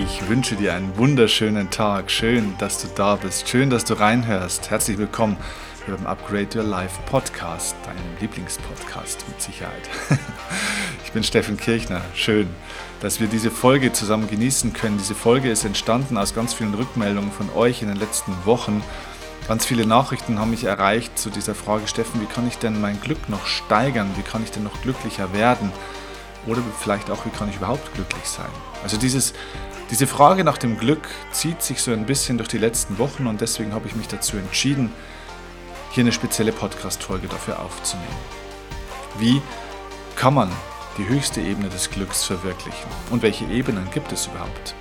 Ich wünsche dir einen wunderschönen Tag. Schön, dass du da bist. Schön, dass du reinhörst. Herzlich willkommen beim Upgrade Your Life Podcast, deinem Lieblingspodcast mit Sicherheit. Ich bin Steffen Kirchner. Schön, dass wir diese Folge zusammen genießen können. Diese Folge ist entstanden aus ganz vielen Rückmeldungen von euch in den letzten Wochen. Ganz viele Nachrichten haben mich erreicht zu dieser Frage, Steffen, wie kann ich denn mein Glück noch steigern? Wie kann ich denn noch glücklicher werden? Oder vielleicht auch, wie kann ich überhaupt glücklich sein? Also dieses diese Frage nach dem Glück zieht sich so ein bisschen durch die letzten Wochen und deswegen habe ich mich dazu entschieden, hier eine spezielle Podcast-Folge dafür aufzunehmen. Wie kann man die höchste Ebene des Glücks verwirklichen und welche Ebenen gibt es überhaupt?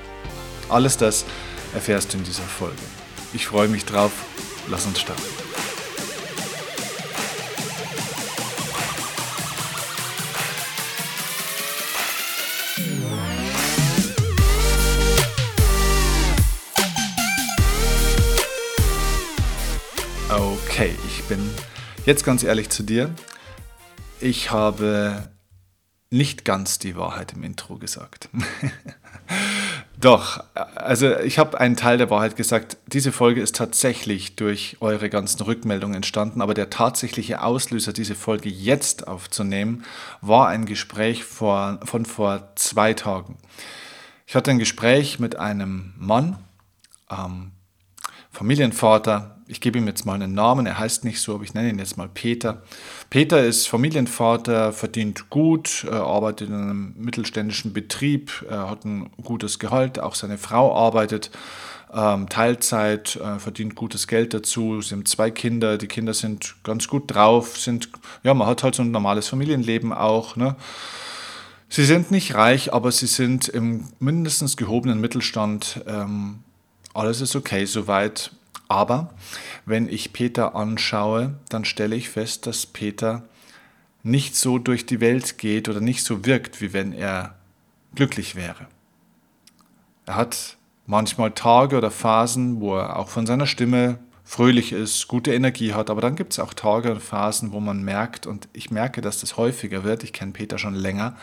Alles das erfährst du in dieser Folge. Ich freue mich drauf. Lass uns starten. Jetzt ganz ehrlich zu dir. Ich habe nicht ganz die Wahrheit im Intro gesagt. Doch, also ich habe einen Teil der Wahrheit gesagt. Diese Folge ist tatsächlich durch eure ganzen Rückmeldungen entstanden, aber der tatsächliche Auslöser, diese Folge jetzt aufzunehmen, war ein Gespräch vor, von vor zwei Tagen. Ich hatte ein Gespräch mit einem Mann, ähm, Familienvater, ich gebe ihm jetzt mal einen Namen, er heißt nicht so, aber ich nenne ihn jetzt mal Peter. Peter ist Familienvater, verdient gut, arbeitet in einem mittelständischen Betrieb, er hat ein gutes Gehalt, auch seine Frau arbeitet ähm, Teilzeit, äh, verdient gutes Geld dazu. Sie haben zwei Kinder, die Kinder sind ganz gut drauf, sind, ja, man hat halt so ein normales Familienleben auch, ne? Sie sind nicht reich, aber sie sind im mindestens gehobenen Mittelstand. Ähm, alles ist okay soweit. Aber wenn ich Peter anschaue, dann stelle ich fest, dass Peter nicht so durch die Welt geht oder nicht so wirkt, wie wenn er glücklich wäre. Er hat manchmal Tage oder Phasen, wo er auch von seiner Stimme fröhlich ist, gute Energie hat, aber dann gibt es auch Tage und Phasen, wo man merkt, und ich merke, dass das häufiger wird, ich kenne Peter schon länger,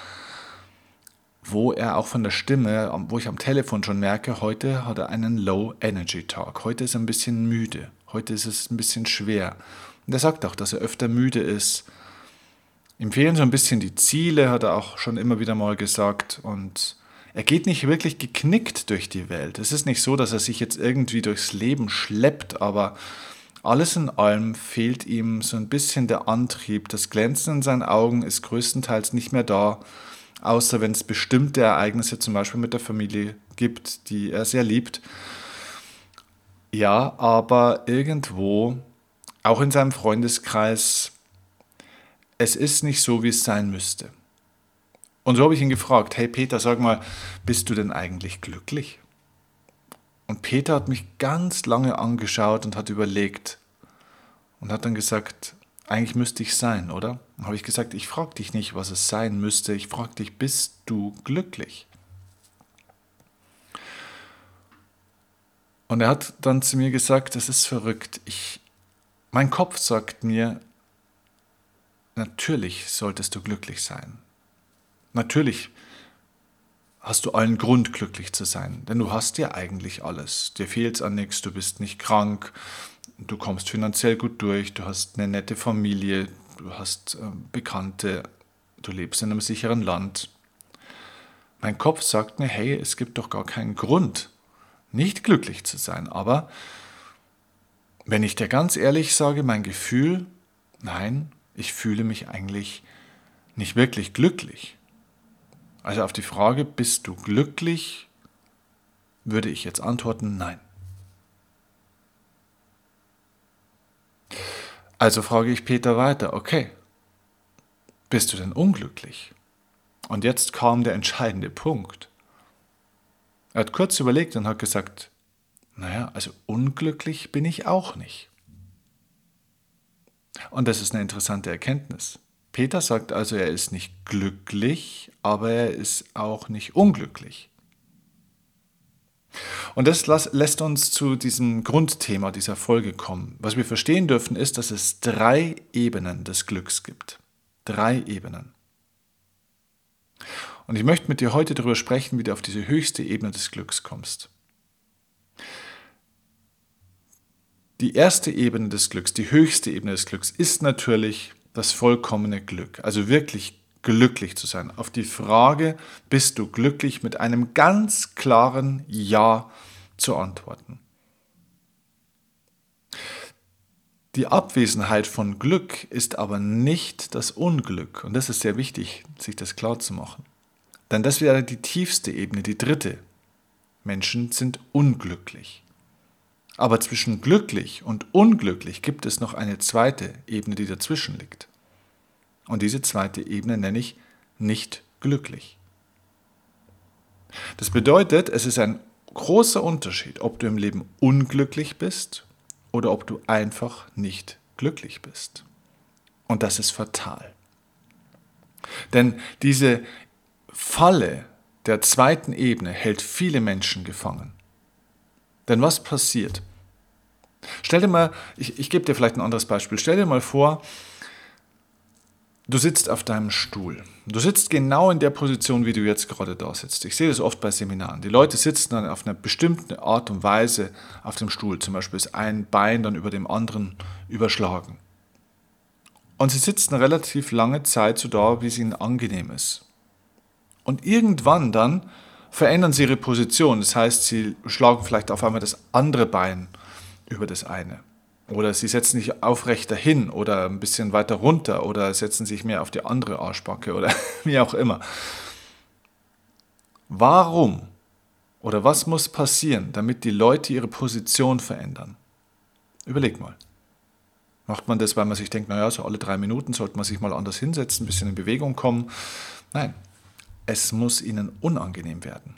wo er auch von der Stimme, wo ich am Telefon schon merke, heute hat er einen Low-Energy-Talk. Heute ist er ein bisschen müde. Heute ist es ein bisschen schwer. Und er sagt auch, dass er öfter müde ist. Ihm fehlen so ein bisschen die Ziele, hat er auch schon immer wieder mal gesagt. Und er geht nicht wirklich geknickt durch die Welt. Es ist nicht so, dass er sich jetzt irgendwie durchs Leben schleppt, aber alles in allem fehlt ihm so ein bisschen der Antrieb. Das Glänzen in seinen Augen ist größtenteils nicht mehr da außer wenn es bestimmte Ereignisse zum Beispiel mit der Familie gibt, die er sehr liebt. Ja, aber irgendwo, auch in seinem Freundeskreis, es ist nicht so, wie es sein müsste. Und so habe ich ihn gefragt, hey Peter, sag mal, bist du denn eigentlich glücklich? Und Peter hat mich ganz lange angeschaut und hat überlegt und hat dann gesagt, eigentlich müsste ich sein, oder? Dann habe ich gesagt, ich frage dich nicht, was es sein müsste, ich frage dich, bist du glücklich? Und er hat dann zu mir gesagt, das ist verrückt. Ich, mein Kopf sagt mir, natürlich solltest du glücklich sein. Natürlich hast du allen Grund, glücklich zu sein, denn du hast ja eigentlich alles. Dir fehlt an nichts, du bist nicht krank, du kommst finanziell gut durch, du hast eine nette Familie, du hast äh, Bekannte, du lebst in einem sicheren Land. Mein Kopf sagt mir, hey, es gibt doch gar keinen Grund, nicht glücklich zu sein. Aber wenn ich dir ganz ehrlich sage, mein Gefühl, nein, ich fühle mich eigentlich nicht wirklich glücklich. Also auf die Frage, bist du glücklich, würde ich jetzt antworten, nein. Also frage ich Peter weiter, okay, bist du denn unglücklich? Und jetzt kam der entscheidende Punkt. Er hat kurz überlegt und hat gesagt, naja, also unglücklich bin ich auch nicht. Und das ist eine interessante Erkenntnis. Peter sagt also, er ist nicht glücklich, aber er ist auch nicht unglücklich. Und das lässt uns zu diesem Grundthema dieser Folge kommen. Was wir verstehen dürfen, ist, dass es drei Ebenen des Glücks gibt. Drei Ebenen. Und ich möchte mit dir heute darüber sprechen, wie du auf diese höchste Ebene des Glücks kommst. Die erste Ebene des Glücks, die höchste Ebene des Glücks ist natürlich das vollkommene Glück, also wirklich glücklich zu sein. Auf die Frage, bist du glücklich, mit einem ganz klaren Ja zu antworten. Die Abwesenheit von Glück ist aber nicht das Unglück. Und das ist sehr wichtig, sich das klar zu machen. Denn das wäre die tiefste Ebene, die dritte. Menschen sind unglücklich. Aber zwischen glücklich und unglücklich gibt es noch eine zweite Ebene, die dazwischen liegt. Und diese zweite Ebene nenne ich nicht glücklich. Das bedeutet, es ist ein großer Unterschied, ob du im Leben unglücklich bist oder ob du einfach nicht glücklich bist. Und das ist fatal. Denn diese Falle der zweiten Ebene hält viele Menschen gefangen. Denn was passiert? Stell dir mal, ich, ich gebe dir vielleicht ein anderes Beispiel. Stell dir mal vor, Du sitzt auf deinem Stuhl. Du sitzt genau in der Position, wie du jetzt gerade da sitzt. Ich sehe das oft bei Seminaren. Die Leute sitzen dann auf eine bestimmte Art und Weise auf dem Stuhl. Zum Beispiel ist ein Bein dann über dem anderen überschlagen. Und sie sitzen relativ lange Zeit so da, wie es ihnen angenehm ist. Und irgendwann dann verändern sie ihre Position. Das heißt, sie schlagen vielleicht auf einmal das andere Bein über das eine. Oder sie setzen sich aufrechter hin oder ein bisschen weiter runter oder setzen sich mehr auf die andere Arschbacke oder wie auch immer. Warum oder was muss passieren, damit die Leute ihre Position verändern? Überleg mal. Macht man das, weil man sich denkt, naja, so alle drei Minuten sollte man sich mal anders hinsetzen, ein bisschen in Bewegung kommen? Nein, es muss ihnen unangenehm werden.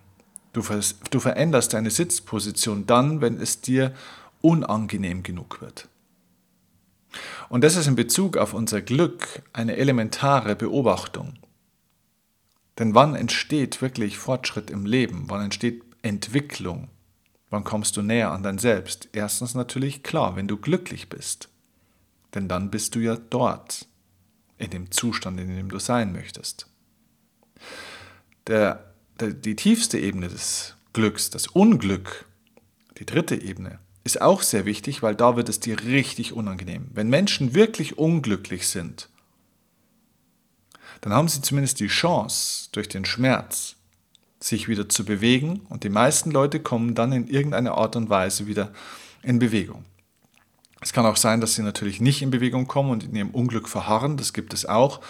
Du, du veränderst deine Sitzposition dann, wenn es dir unangenehm genug wird. Und das ist in Bezug auf unser Glück eine elementare Beobachtung. Denn wann entsteht wirklich Fortschritt im Leben? Wann entsteht Entwicklung? Wann kommst du näher an dein Selbst? Erstens natürlich klar, wenn du glücklich bist. Denn dann bist du ja dort, in dem Zustand, in dem du sein möchtest. Der, der, die tiefste Ebene des Glücks, das Unglück, die dritte Ebene, ist auch sehr wichtig, weil da wird es dir richtig unangenehm. Wenn Menschen wirklich unglücklich sind, dann haben sie zumindest die Chance, durch den Schmerz sich wieder zu bewegen und die meisten Leute kommen dann in irgendeiner Art und Weise wieder in Bewegung. Es kann auch sein, dass sie natürlich nicht in Bewegung kommen und in ihrem Unglück verharren, das gibt es auch.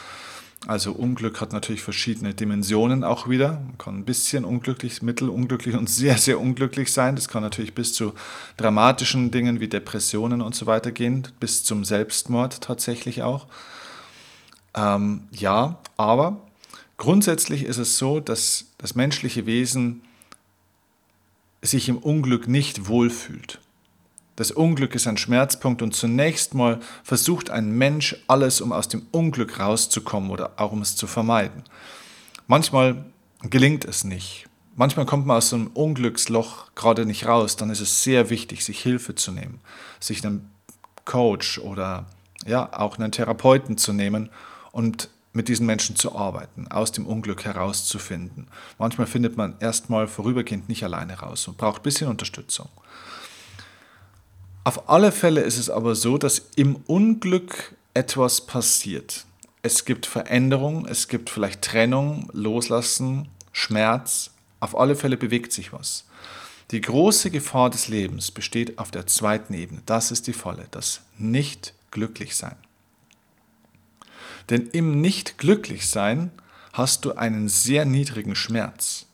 Also Unglück hat natürlich verschiedene Dimensionen auch wieder. Man kann ein bisschen unglücklich, mittelunglücklich und sehr, sehr unglücklich sein. Das kann natürlich bis zu dramatischen Dingen wie Depressionen und so weiter gehen, bis zum Selbstmord tatsächlich auch. Ähm, ja, aber grundsätzlich ist es so, dass das menschliche Wesen sich im Unglück nicht wohlfühlt. Das Unglück ist ein Schmerzpunkt und zunächst mal versucht ein Mensch alles, um aus dem Unglück rauszukommen oder auch um es zu vermeiden. Manchmal gelingt es nicht. Manchmal kommt man aus so einem Unglücksloch gerade nicht raus. Dann ist es sehr wichtig, sich Hilfe zu nehmen, sich einen Coach oder ja auch einen Therapeuten zu nehmen und mit diesen Menschen zu arbeiten, aus dem Unglück herauszufinden. Manchmal findet man erstmal vorübergehend nicht alleine raus und braucht ein bisschen Unterstützung. Auf alle Fälle ist es aber so, dass im Unglück etwas passiert. Es gibt Veränderung, es gibt vielleicht Trennung, Loslassen, Schmerz. Auf alle Fälle bewegt sich was. Die große Gefahr des Lebens besteht auf der zweiten Ebene. Das ist die Falle, das nicht glücklich sein. Denn im nicht glücklich sein hast du einen sehr niedrigen Schmerz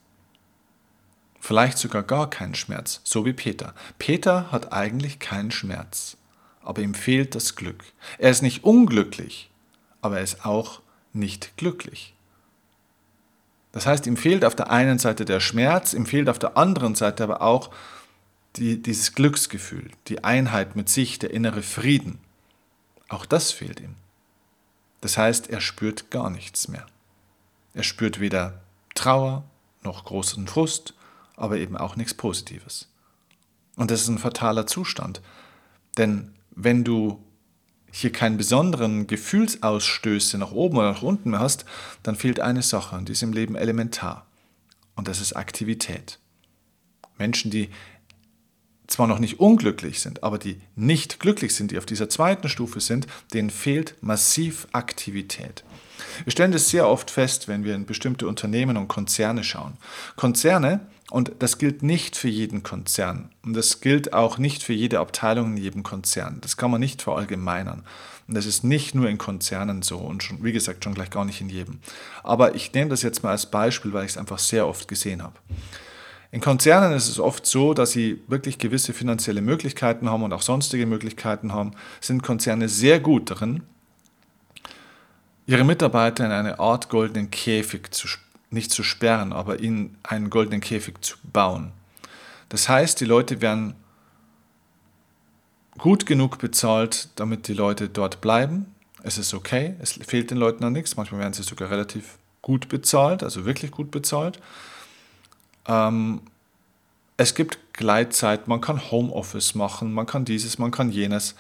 vielleicht sogar gar keinen Schmerz, so wie Peter. Peter hat eigentlich keinen Schmerz, aber ihm fehlt das Glück. Er ist nicht unglücklich, aber er ist auch nicht glücklich. Das heißt, ihm fehlt auf der einen Seite der Schmerz, ihm fehlt auf der anderen Seite aber auch die, dieses Glücksgefühl, die Einheit mit sich, der innere Frieden. Auch das fehlt ihm. Das heißt, er spürt gar nichts mehr. Er spürt weder Trauer noch großen Frust, aber eben auch nichts Positives. Und das ist ein fataler Zustand. Denn wenn du hier keinen besonderen Gefühlsausstöße nach oben oder nach unten mehr hast, dann fehlt eine Sache und die ist im Leben elementar. Und das ist Aktivität. Menschen, die zwar noch nicht unglücklich sind, aber die nicht glücklich sind, die auf dieser zweiten Stufe sind, denen fehlt massiv Aktivität. Wir stellen das sehr oft fest, wenn wir in bestimmte Unternehmen und Konzerne schauen. Konzerne, und das gilt nicht für jeden Konzern, und das gilt auch nicht für jede Abteilung in jedem Konzern. Das kann man nicht verallgemeinern. Und das ist nicht nur in Konzernen so und schon, wie gesagt, schon gleich gar nicht in jedem. Aber ich nehme das jetzt mal als Beispiel, weil ich es einfach sehr oft gesehen habe. In Konzernen ist es oft so, dass sie wirklich gewisse finanzielle Möglichkeiten haben und auch sonstige Möglichkeiten haben, sind Konzerne sehr gut darin, ihre Mitarbeiter in eine Art goldenen Käfig zu, nicht zu sperren, aber ihnen einen goldenen Käfig zu bauen. Das heißt, die Leute werden gut genug bezahlt, damit die Leute dort bleiben. Es ist okay, es fehlt den Leuten an nichts. Manchmal werden sie sogar relativ gut bezahlt, also wirklich gut bezahlt. Ähm, es gibt Gleitzeit, man kann Homeoffice machen, man kann dieses, man kann jenes.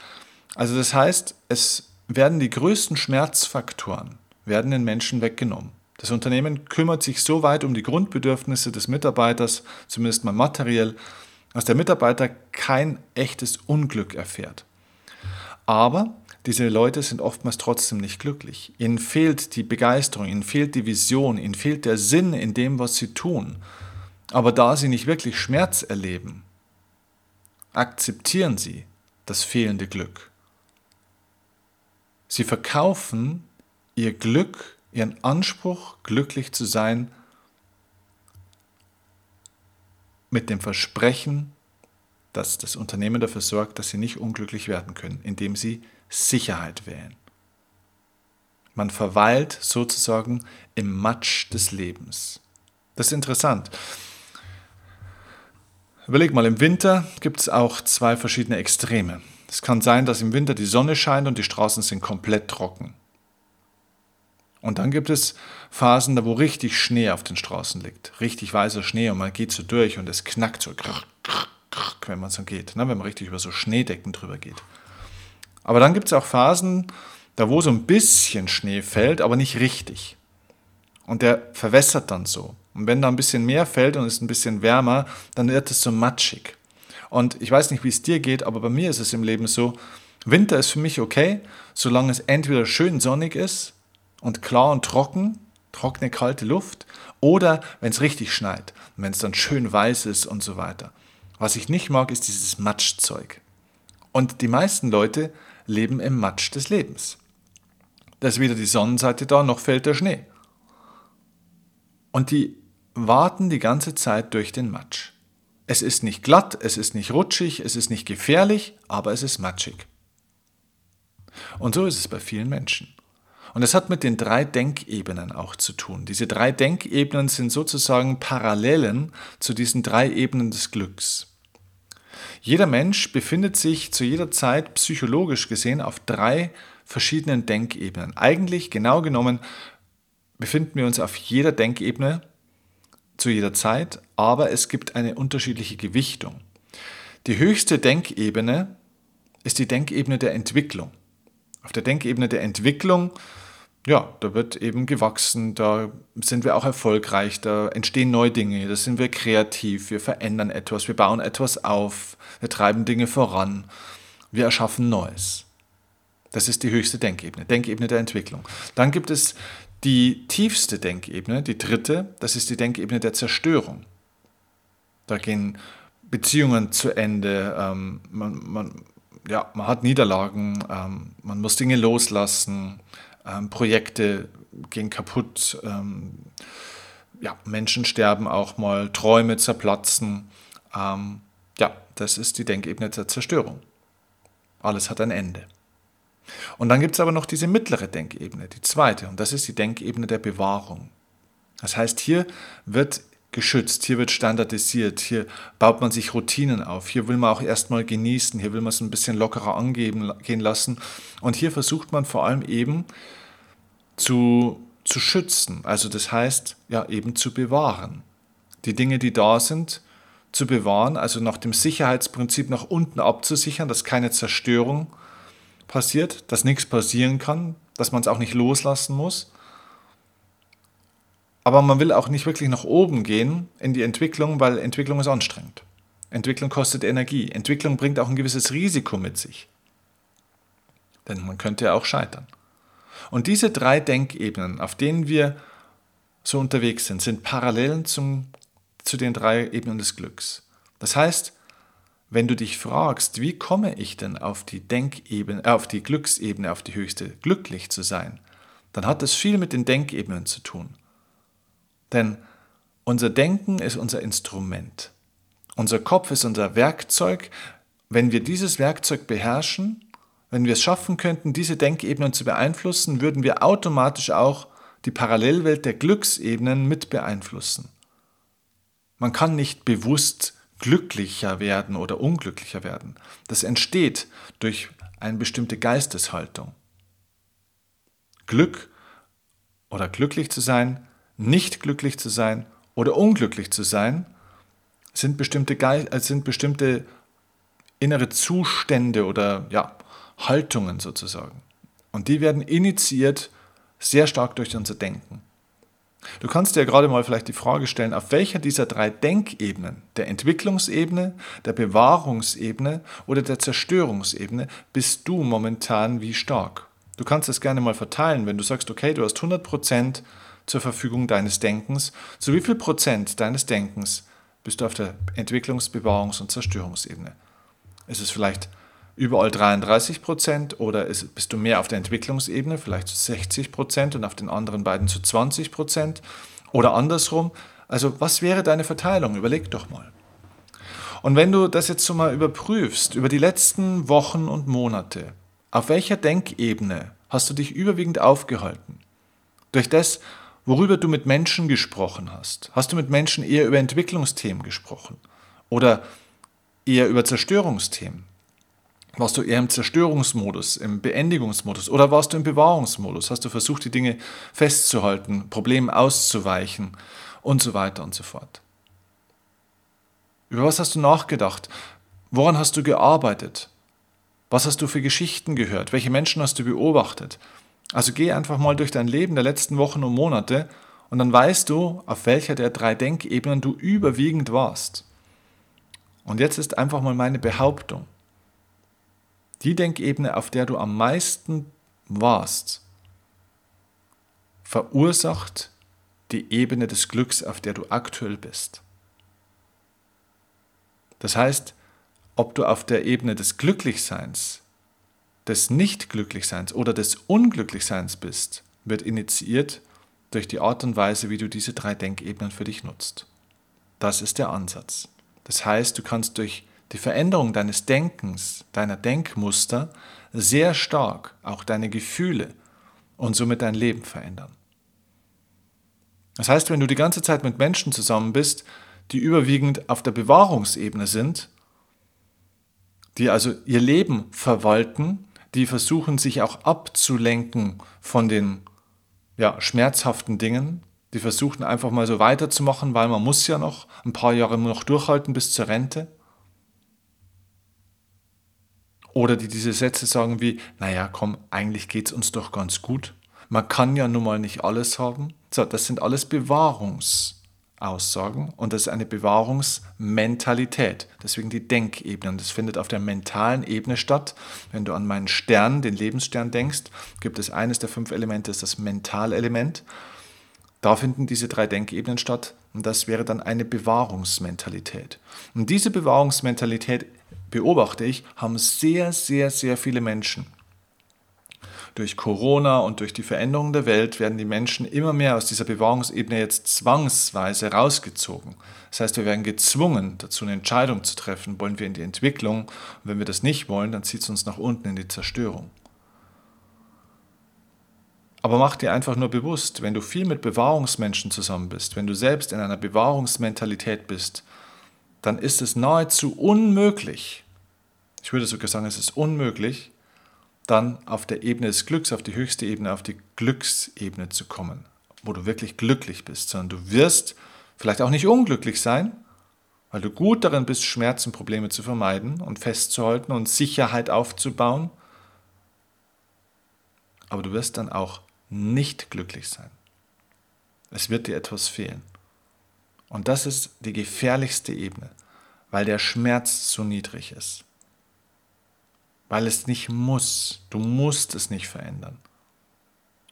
Also das heißt, es werden die größten Schmerzfaktoren, werden den Menschen weggenommen. Das Unternehmen kümmert sich so weit um die Grundbedürfnisse des Mitarbeiters, zumindest mal materiell, dass der Mitarbeiter kein echtes Unglück erfährt. Aber diese Leute sind oftmals trotzdem nicht glücklich. Ihnen fehlt die Begeisterung, ihnen fehlt die Vision, ihnen fehlt der Sinn in dem, was sie tun. Aber da sie nicht wirklich Schmerz erleben, akzeptieren sie das fehlende Glück. Sie verkaufen ihr Glück, ihren Anspruch, glücklich zu sein, mit dem Versprechen, dass das Unternehmen dafür sorgt, dass sie nicht unglücklich werden können, indem sie Sicherheit wählen. Man verweilt sozusagen im Matsch des Lebens. Das ist interessant. Überleg mal, im Winter gibt es auch zwei verschiedene Extreme. Es kann sein, dass im Winter die Sonne scheint und die Straßen sind komplett trocken. Und dann gibt es Phasen, da wo richtig Schnee auf den Straßen liegt. Richtig weißer Schnee und man geht so durch und es knackt so, wenn man so geht, ne? wenn man richtig über so Schneedecken drüber geht. Aber dann gibt es auch Phasen, da wo so ein bisschen Schnee fällt, aber nicht richtig. Und der verwässert dann so. Und wenn da ein bisschen mehr fällt und es ein bisschen wärmer, dann wird es so matschig. Und ich weiß nicht, wie es dir geht, aber bei mir ist es im Leben so, Winter ist für mich okay, solange es entweder schön sonnig ist und klar und trocken, trockene, kalte Luft, oder wenn es richtig schneit wenn es dann schön weiß ist und so weiter. Was ich nicht mag, ist dieses Matschzeug. Und die meisten Leute leben im Matsch des Lebens. Da ist weder die Sonnenseite da, noch fällt der Schnee. Und die warten die ganze Zeit durch den Matsch. Es ist nicht glatt, es ist nicht rutschig, es ist nicht gefährlich, aber es ist matschig. Und so ist es bei vielen Menschen. Und es hat mit den drei Denkebenen auch zu tun. Diese drei Denkebenen sind sozusagen Parallelen zu diesen drei Ebenen des Glücks. Jeder Mensch befindet sich zu jeder Zeit psychologisch gesehen auf drei verschiedenen Denkebenen. Eigentlich genau genommen befinden wir uns auf jeder Denkebene zu jeder Zeit, aber es gibt eine unterschiedliche Gewichtung. Die höchste Denkebene ist die Denkebene der Entwicklung. Auf der Denkebene der Entwicklung, ja, da wird eben gewachsen, da sind wir auch erfolgreich, da entstehen neue Dinge, da sind wir kreativ, wir verändern etwas, wir bauen etwas auf, wir treiben Dinge voran, wir erschaffen Neues. Das ist die höchste Denkebene, Denkebene der Entwicklung. Dann gibt es die tiefste Denkebene, die dritte, das ist die Denkebene der Zerstörung. Da gehen Beziehungen zu Ende, ähm, man, man, ja, man hat Niederlagen, ähm, man muss Dinge loslassen, ähm, Projekte gehen kaputt, ähm, ja, Menschen sterben auch mal, Träume zerplatzen. Ähm, ja, das ist die Denkebene der Zerstörung. Alles hat ein Ende. Und dann gibt es aber noch diese mittlere Denkebene, die zweite, und das ist die Denkebene der Bewahrung. Das heißt, hier wird geschützt, hier wird standardisiert, hier baut man sich Routinen auf, hier will man auch erstmal genießen, hier will man es ein bisschen lockerer angehen lassen und hier versucht man vor allem eben zu, zu schützen, also das heißt ja eben zu bewahren. Die Dinge, die da sind, zu bewahren, also nach dem Sicherheitsprinzip nach unten abzusichern, dass keine Zerstörung passiert, dass nichts passieren kann, dass man es auch nicht loslassen muss. Aber man will auch nicht wirklich nach oben gehen in die Entwicklung, weil Entwicklung ist anstrengend. Entwicklung kostet Energie. Entwicklung bringt auch ein gewisses Risiko mit sich. Denn man könnte ja auch scheitern. Und diese drei Denkebenen, auf denen wir so unterwegs sind, sind Parallelen zum, zu den drei Ebenen des Glücks. Das heißt, wenn du dich fragst, wie komme ich denn auf die Denkebene, äh, auf die Glücksebene, auf die höchste, glücklich zu sein, dann hat das viel mit den Denkebenen zu tun. Denn unser Denken ist unser Instrument. Unser Kopf ist unser Werkzeug. Wenn wir dieses Werkzeug beherrschen, wenn wir es schaffen könnten, diese Denkebenen zu beeinflussen, würden wir automatisch auch die Parallelwelt der Glücksebenen mit beeinflussen. Man kann nicht bewusst glücklicher werden oder unglücklicher werden. Das entsteht durch eine bestimmte Geisteshaltung. Glück oder glücklich zu sein, nicht glücklich zu sein oder unglücklich zu sein, sind bestimmte, äh, sind bestimmte innere Zustände oder ja, Haltungen sozusagen. Und die werden initiiert sehr stark durch unser Denken. Du kannst dir gerade mal vielleicht die Frage stellen, auf welcher dieser drei Denkebenen, der Entwicklungsebene, der Bewahrungsebene oder der Zerstörungsebene, bist du momentan wie stark? Du kannst es gerne mal verteilen, wenn du sagst, okay, du hast 100% zur Verfügung deines Denkens, zu wie viel Prozent deines Denkens bist du auf der Entwicklungs-, Bewahrungs- und Zerstörungsebene? Ist es vielleicht überall 33 Prozent oder ist, bist du mehr auf der Entwicklungsebene, vielleicht zu 60 Prozent und auf den anderen beiden zu 20 Prozent oder andersrum? Also was wäre deine Verteilung? Überleg doch mal. Und wenn du das jetzt so mal überprüfst, über die letzten Wochen und Monate, auf welcher Denkebene hast du dich überwiegend aufgehalten? Durch das, worüber du mit Menschen gesprochen hast. Hast du mit Menschen eher über Entwicklungsthemen gesprochen oder eher über Zerstörungsthemen? Warst du eher im Zerstörungsmodus, im Beendigungsmodus oder warst du im Bewahrungsmodus? Hast du versucht, die Dinge festzuhalten, Problemen auszuweichen und so weiter und so fort? Über was hast du nachgedacht? Woran hast du gearbeitet? Was hast du für Geschichten gehört? Welche Menschen hast du beobachtet? Also geh einfach mal durch dein Leben der letzten Wochen und Monate und dann weißt du, auf welcher der drei Denkebenen du überwiegend warst. Und jetzt ist einfach mal meine Behauptung. Die Denkebene, auf der du am meisten warst, verursacht die Ebene des Glücks, auf der du aktuell bist. Das heißt, ob du auf der Ebene des Glücklichseins, des Nicht-Glücklichseins oder des Unglücklichseins bist, wird initiiert durch die Art und Weise, wie du diese drei Denkebenen für dich nutzt. Das ist der Ansatz. Das heißt, du kannst durch die Veränderung deines Denkens, deiner Denkmuster sehr stark auch deine Gefühle und somit dein Leben verändern. Das heißt, wenn du die ganze Zeit mit Menschen zusammen bist, die überwiegend auf der Bewahrungsebene sind, die also ihr Leben verwalten, die versuchen sich auch abzulenken von den ja, schmerzhaften Dingen, die versuchen einfach mal so weiterzumachen, weil man muss ja noch ein paar Jahre noch durchhalten bis zur Rente. Oder die diese Sätze sagen wie, naja, komm, eigentlich geht es uns doch ganz gut. Man kann ja nun mal nicht alles haben. So, das sind alles Bewahrungsaussagen und das ist eine Bewahrungsmentalität. Deswegen die Denkebene. Und das findet auf der mentalen Ebene statt. Wenn du an meinen Stern, den Lebensstern denkst, gibt es eines der fünf Elemente, das ist das Mentalelement. Da finden diese drei Denkebenen statt und das wäre dann eine Bewahrungsmentalität. Und diese Bewahrungsmentalität beobachte ich, haben sehr, sehr, sehr viele Menschen. Durch Corona und durch die Veränderung der Welt werden die Menschen immer mehr aus dieser Bewahrungsebene jetzt zwangsweise rausgezogen. Das heißt, wir werden gezwungen, dazu eine Entscheidung zu treffen, wollen wir in die Entwicklung. Und wenn wir das nicht wollen, dann zieht es uns nach unten in die Zerstörung. Aber mach dir einfach nur bewusst, wenn du viel mit Bewahrungsmenschen zusammen bist, wenn du selbst in einer Bewahrungsmentalität bist, dann ist es nahezu unmöglich, ich würde sogar sagen, es ist unmöglich, dann auf der Ebene des Glücks, auf die höchste Ebene, auf die Glücksebene zu kommen, wo du wirklich glücklich bist, sondern du wirst vielleicht auch nicht unglücklich sein, weil du gut darin bist, Schmerzen, Probleme zu vermeiden und festzuhalten und Sicherheit aufzubauen. aber du wirst dann auch nicht glücklich sein. Es wird dir etwas fehlen. Und das ist die gefährlichste Ebene, weil der Schmerz so niedrig ist. Weil es nicht muss. Du musst es nicht verändern.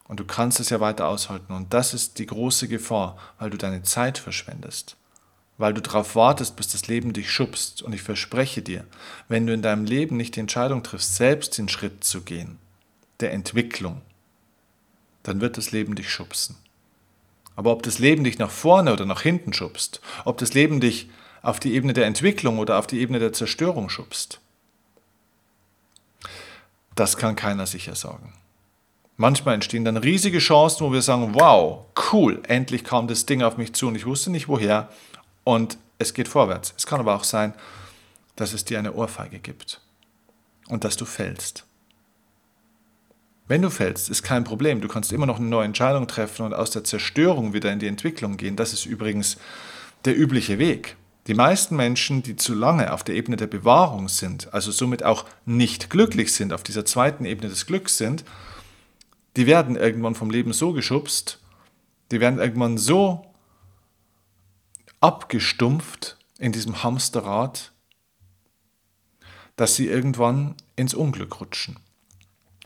Und du kannst es ja weiter aushalten. Und das ist die große Gefahr, weil du deine Zeit verschwendest. Weil du darauf wartest, bis das Leben dich schubst. Und ich verspreche dir, wenn du in deinem Leben nicht die Entscheidung triffst, selbst den Schritt zu gehen, der Entwicklung, dann wird das Leben dich schubsen. Aber ob das Leben dich nach vorne oder nach hinten schubst, ob das Leben dich auf die Ebene der Entwicklung oder auf die Ebene der Zerstörung schubst, das kann keiner sicher sagen. Manchmal entstehen dann riesige Chancen, wo wir sagen, wow, cool, endlich kam das Ding auf mich zu und ich wusste nicht woher und es geht vorwärts. Es kann aber auch sein, dass es dir eine Ohrfeige gibt und dass du fällst. Wenn du fällst, ist kein Problem. Du kannst immer noch eine neue Entscheidung treffen und aus der Zerstörung wieder in die Entwicklung gehen. Das ist übrigens der übliche Weg. Die meisten Menschen, die zu lange auf der Ebene der Bewahrung sind, also somit auch nicht glücklich sind, auf dieser zweiten Ebene des Glücks sind, die werden irgendwann vom Leben so geschubst, die werden irgendwann so abgestumpft in diesem Hamsterrad, dass sie irgendwann ins Unglück rutschen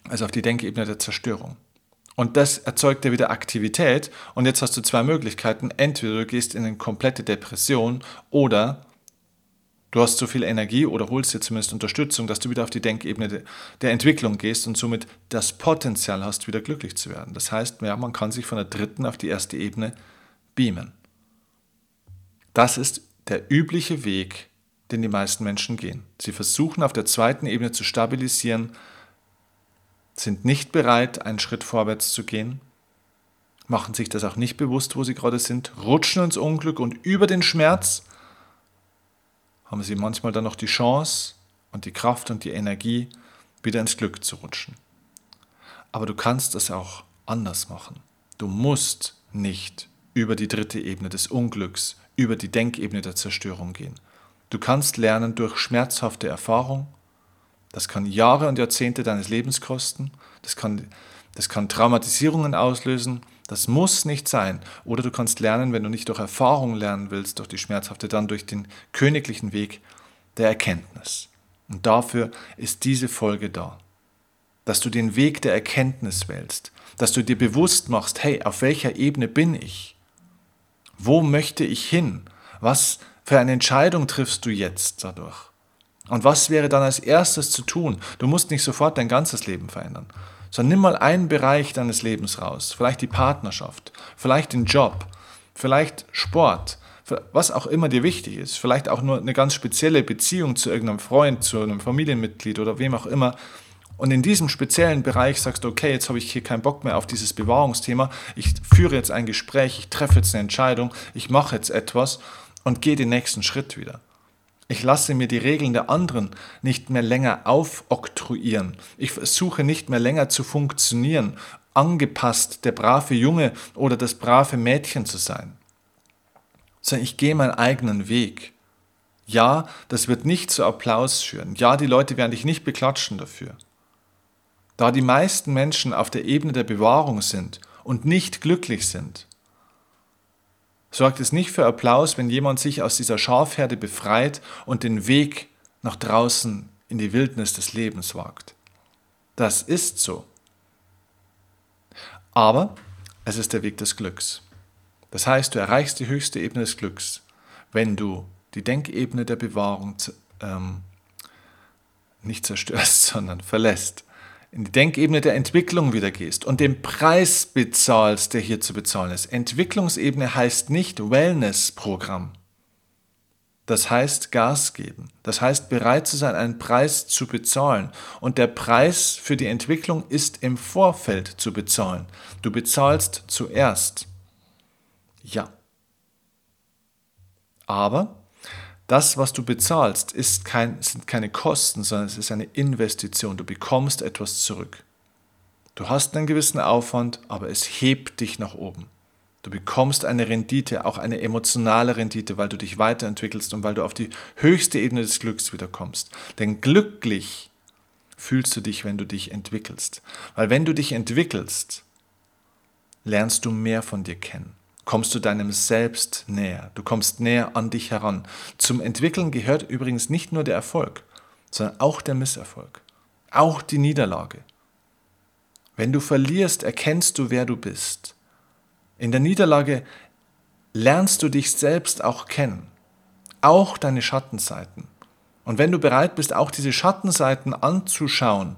also auf die Denkebene der Zerstörung. Und das erzeugt ja wieder Aktivität. Und jetzt hast du zwei Möglichkeiten. Entweder du gehst in eine komplette Depression oder du hast so viel Energie oder holst dir zumindest Unterstützung, dass du wieder auf die Denkebene der Entwicklung gehst und somit das Potenzial hast, wieder glücklich zu werden. Das heißt, ja, man kann sich von der dritten auf die erste Ebene beamen. Das ist der übliche Weg, den die meisten Menschen gehen. Sie versuchen auf der zweiten Ebene zu stabilisieren, sind nicht bereit, einen Schritt vorwärts zu gehen, machen sich das auch nicht bewusst, wo sie gerade sind, rutschen ins Unglück und über den Schmerz haben sie manchmal dann noch die Chance und die Kraft und die Energie, wieder ins Glück zu rutschen. Aber du kannst es auch anders machen. Du musst nicht über die dritte Ebene des Unglücks, über die Denkebene der Zerstörung gehen. Du kannst lernen durch schmerzhafte Erfahrung, das kann Jahre und Jahrzehnte deines Lebens kosten. Das kann, das kann Traumatisierungen auslösen. Das muss nicht sein. Oder du kannst lernen, wenn du nicht durch Erfahrung lernen willst, durch die schmerzhafte, dann durch den königlichen Weg der Erkenntnis. Und dafür ist diese Folge da. Dass du den Weg der Erkenntnis wählst. Dass du dir bewusst machst, hey, auf welcher Ebene bin ich? Wo möchte ich hin? Was für eine Entscheidung triffst du jetzt dadurch? Und was wäre dann als erstes zu tun? Du musst nicht sofort dein ganzes Leben verändern, sondern nimm mal einen Bereich deines Lebens raus. Vielleicht die Partnerschaft, vielleicht den Job, vielleicht Sport, was auch immer dir wichtig ist. Vielleicht auch nur eine ganz spezielle Beziehung zu irgendeinem Freund, zu einem Familienmitglied oder wem auch immer. Und in diesem speziellen Bereich sagst du, okay, jetzt habe ich hier keinen Bock mehr auf dieses Bewahrungsthema. Ich führe jetzt ein Gespräch, ich treffe jetzt eine Entscheidung, ich mache jetzt etwas und gehe den nächsten Schritt wieder. Ich lasse mir die Regeln der anderen nicht mehr länger aufoktroyieren. Ich versuche nicht mehr länger zu funktionieren, angepasst der brave Junge oder das brave Mädchen zu sein. Sondern ich gehe meinen eigenen Weg. Ja, das wird nicht zu Applaus führen. Ja, die Leute werden dich nicht beklatschen dafür. Da die meisten Menschen auf der Ebene der Bewahrung sind und nicht glücklich sind, sorgt es nicht für Applaus, wenn jemand sich aus dieser Schafherde befreit und den Weg nach draußen in die Wildnis des Lebens wagt. Das ist so. Aber es ist der Weg des Glücks. Das heißt, du erreichst die höchste Ebene des Glücks, wenn du die Denkebene der Bewahrung ähm, nicht zerstörst, sondern verlässt in die Denkebene der Entwicklung wieder gehst und den Preis bezahlst, der hier zu bezahlen ist. Entwicklungsebene heißt nicht Wellness-Programm. Das heißt Gas geben. Das heißt bereit zu sein, einen Preis zu bezahlen. Und der Preis für die Entwicklung ist im Vorfeld zu bezahlen. Du bezahlst zuerst. Ja. Aber das, was du bezahlst, ist kein, sind keine Kosten, sondern es ist eine Investition. Du bekommst etwas zurück. Du hast einen gewissen Aufwand, aber es hebt dich nach oben. Du bekommst eine Rendite, auch eine emotionale Rendite, weil du dich weiterentwickelst und weil du auf die höchste Ebene des Glücks wiederkommst. Denn glücklich fühlst du dich, wenn du dich entwickelst. Weil wenn du dich entwickelst, lernst du mehr von dir kennen. Kommst du deinem Selbst näher. Du kommst näher an dich heran. Zum Entwickeln gehört übrigens nicht nur der Erfolg, sondern auch der Misserfolg. Auch die Niederlage. Wenn du verlierst, erkennst du, wer du bist. In der Niederlage lernst du dich selbst auch kennen. Auch deine Schattenseiten. Und wenn du bereit bist, auch diese Schattenseiten anzuschauen,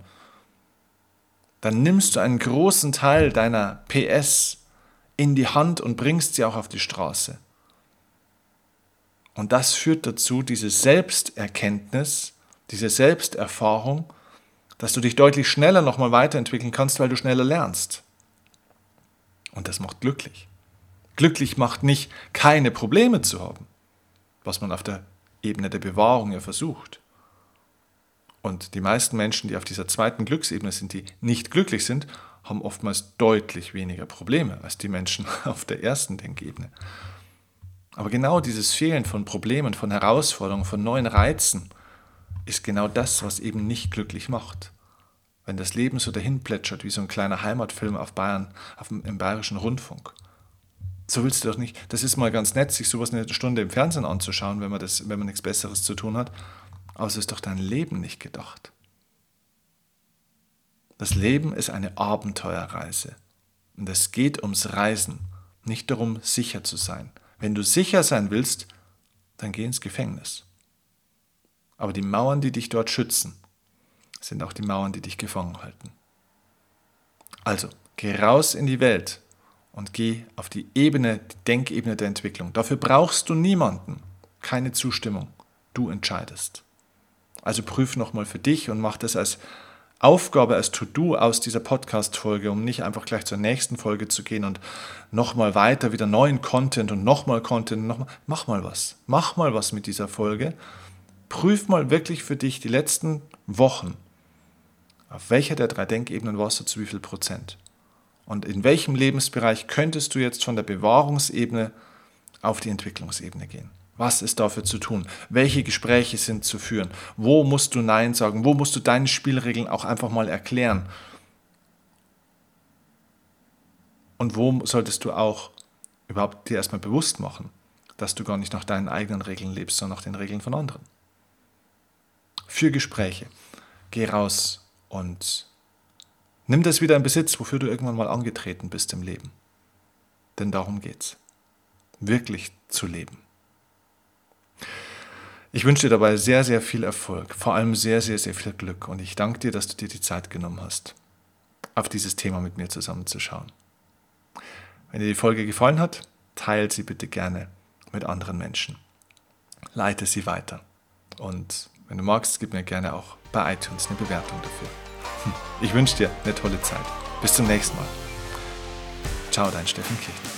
dann nimmst du einen großen Teil deiner PS in die Hand und bringst sie auch auf die Straße. Und das führt dazu, diese Selbsterkenntnis, diese Selbsterfahrung, dass du dich deutlich schneller nochmal weiterentwickeln kannst, weil du schneller lernst. Und das macht glücklich. Glücklich macht nicht, keine Probleme zu haben, was man auf der Ebene der Bewahrung ja versucht. Und die meisten Menschen, die auf dieser zweiten Glücksebene sind, die nicht glücklich sind, haben oftmals deutlich weniger Probleme als die Menschen auf der ersten Denkebene. Aber genau dieses Fehlen von Problemen, von Herausforderungen, von neuen Reizen ist genau das, was eben nicht glücklich macht. Wenn das Leben so dahin plätschert wie so ein kleiner Heimatfilm auf Bayern, auf dem, im bayerischen Rundfunk. So willst du doch nicht. Das ist mal ganz nett, sich sowas eine Stunde im Fernsehen anzuschauen, wenn man, das, wenn man nichts Besseres zu tun hat. Aber es ist doch dein Leben nicht gedacht. Das Leben ist eine Abenteuerreise. Und es geht ums Reisen, nicht darum, sicher zu sein. Wenn du sicher sein willst, dann geh ins Gefängnis. Aber die Mauern, die dich dort schützen, sind auch die Mauern, die dich gefangen halten. Also, geh raus in die Welt und geh auf die Ebene, die Denkebene der Entwicklung. Dafür brauchst du niemanden, keine Zustimmung. Du entscheidest. Also prüf nochmal für dich und mach das als Aufgabe, als To-Do aus dieser Podcast-Folge, um nicht einfach gleich zur nächsten Folge zu gehen und nochmal weiter wieder neuen Content und nochmal Content und nochmal. Mach mal was. Mach mal was mit dieser Folge. Prüf mal wirklich für dich die letzten Wochen. Auf welcher der drei Denkebenen warst du zu wie viel Prozent? Und in welchem Lebensbereich könntest du jetzt von der Bewahrungsebene auf die Entwicklungsebene gehen? Was ist dafür zu tun? Welche Gespräche sind zu führen? Wo musst du Nein sagen? Wo musst du deine Spielregeln auch einfach mal erklären? Und wo solltest du auch überhaupt dir erstmal bewusst machen, dass du gar nicht nach deinen eigenen Regeln lebst, sondern nach den Regeln von anderen? Für Gespräche. Geh raus und nimm das wieder in Besitz, wofür du irgendwann mal angetreten bist im Leben. Denn darum geht's. Wirklich zu leben. Ich wünsche dir dabei sehr, sehr viel Erfolg, vor allem sehr, sehr, sehr viel Glück und ich danke dir, dass du dir die Zeit genommen hast, auf dieses Thema mit mir zusammenzuschauen. Wenn dir die Folge gefallen hat, teile sie bitte gerne mit anderen Menschen. Leite sie weiter. Und wenn du magst, gib mir gerne auch bei iTunes eine Bewertung dafür. Hm. Ich wünsche dir eine tolle Zeit. Bis zum nächsten Mal. Ciao, dein Steffen Kirchner.